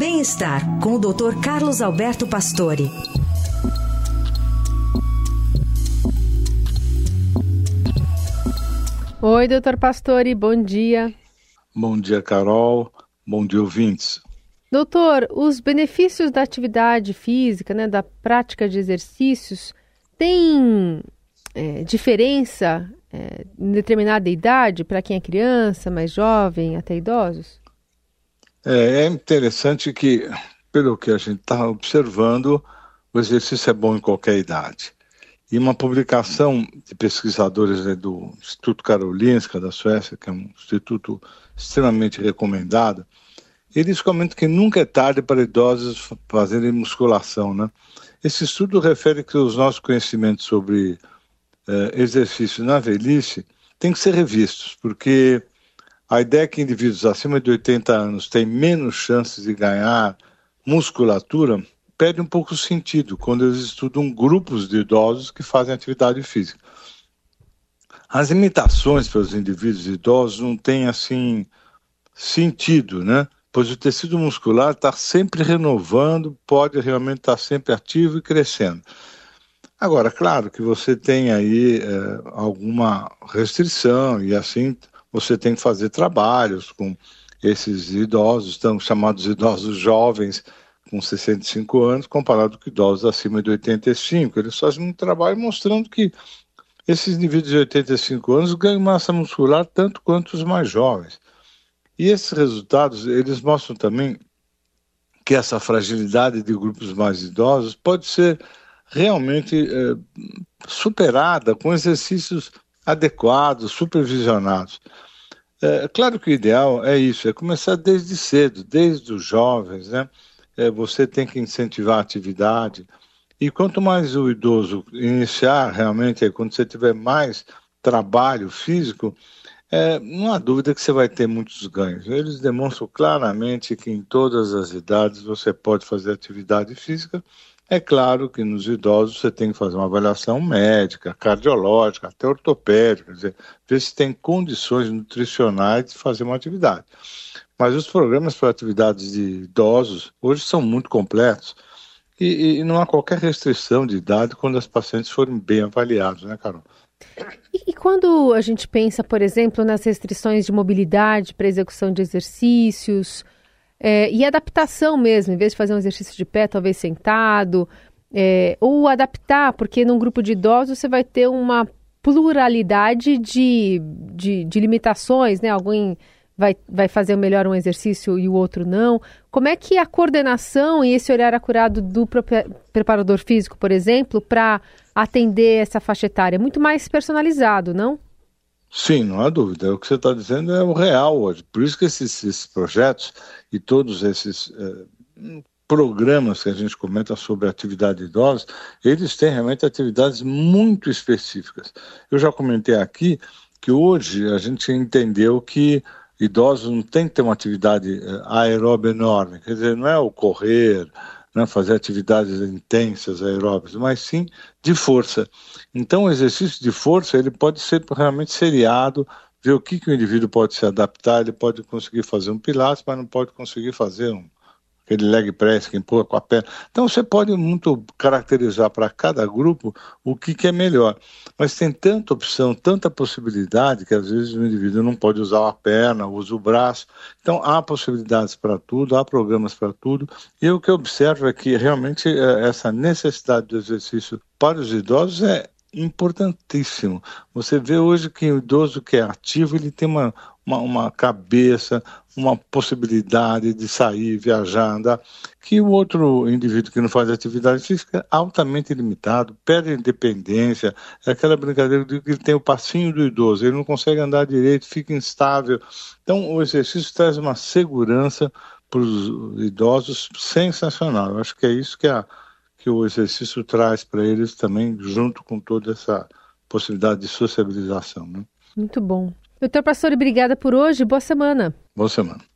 Bem-estar com o Dr. Carlos Alberto Pastore. Oi, doutor Pastore, bom dia. Bom dia, Carol. Bom dia, ouvintes. Doutor, os benefícios da atividade física, né, da prática de exercícios, têm é, diferença é, em determinada idade para quem é criança, mais jovem, até idosos? É, é interessante que, pelo que a gente está observando, o exercício é bom em qualquer idade. E uma publicação de pesquisadores né, do Instituto Karolinska da Suécia, que é um instituto extremamente recomendado, eles comentam que nunca é tarde para idosos fazerem musculação, né? Esse estudo refere que os nossos conhecimentos sobre eh, exercício na velhice têm que ser revistos, porque a ideia é que indivíduos acima de 80 anos têm menos chances de ganhar musculatura perde um pouco o sentido quando eles estudam grupos de idosos que fazem atividade física. As limitações para os indivíduos idosos não têm assim sentido, né? Pois o tecido muscular está sempre renovando, pode realmente estar tá sempre ativo e crescendo. Agora, claro que você tem aí é, alguma restrição e assim você tem que fazer trabalhos com esses idosos, estão chamados idosos jovens com 65 anos, comparado com idosos acima de 85. Eles fazem um trabalho mostrando que esses indivíduos de 85 anos ganham massa muscular tanto quanto os mais jovens. E esses resultados, eles mostram também que essa fragilidade de grupos mais idosos pode ser realmente é, superada com exercícios adequados, supervisionados. É claro que o ideal é isso, é começar desde cedo, desde os jovens, né? É, você tem que incentivar a atividade. E quanto mais o idoso iniciar realmente, é quando você tiver mais trabalho físico, é, não há dúvida que você vai ter muitos ganhos. Eles demonstram claramente que em todas as idades você pode fazer atividade física é claro que nos idosos você tem que fazer uma avaliação médica, cardiológica, até ortopédica, dizer, ver se tem condições nutricionais de fazer uma atividade. Mas os programas para atividades de idosos hoje são muito completos e, e não há qualquer restrição de idade quando as pacientes forem bem avaliadas, né, Carol? E, e quando a gente pensa, por exemplo, nas restrições de mobilidade para execução de exercícios, é, e adaptação mesmo, em vez de fazer um exercício de pé, talvez sentado, é, ou adaptar, porque num grupo de idosos você vai ter uma pluralidade de, de, de limitações, né? Alguém vai, vai fazer melhor um exercício e o outro não. Como é que a coordenação e esse olhar acurado do preparador físico, por exemplo, para atender essa faixa etária? É muito mais personalizado, não? Sim, não há dúvida. O que você está dizendo é o real hoje. Por isso que esses, esses projetos e todos esses eh, programas que a gente comenta sobre atividade idosa, eles têm realmente atividades muito específicas. Eu já comentei aqui que hoje a gente entendeu que idosos não tem que ter uma atividade eh, aeróbica enorme, quer dizer, não é o correr, né, fazer atividades intensas, aeróbicas, mas sim de força. Então, o exercício de força ele pode ser realmente seriado, ver o que, que o indivíduo pode se adaptar, ele pode conseguir fazer um pilates, mas não pode conseguir fazer um, aquele leg press que empurra com a perna. Então você pode muito caracterizar para cada grupo o que, que é melhor. Mas tem tanta opção, tanta possibilidade que às vezes o indivíduo não pode usar a perna, usa o braço. Então há possibilidades para tudo, há programas para tudo. E o que eu observo é que realmente é, essa necessidade do exercício para os idosos é importantíssimo. Você vê hoje que o idoso que é ativo, ele tem uma, uma, uma, cabeça, uma possibilidade de sair, viajar, andar, que o outro indivíduo que não faz atividade física é altamente limitado, perde independência, é aquela brincadeira de que ele tem o passinho do idoso, ele não consegue andar direito, fica instável. Então, o exercício traz uma segurança para os idosos sensacional. Eu acho que é isso que a que o exercício traz para eles também, junto com toda essa possibilidade de sociabilização. Né? Muito bom. Doutor Pastor, obrigada por hoje. Boa semana. Boa semana.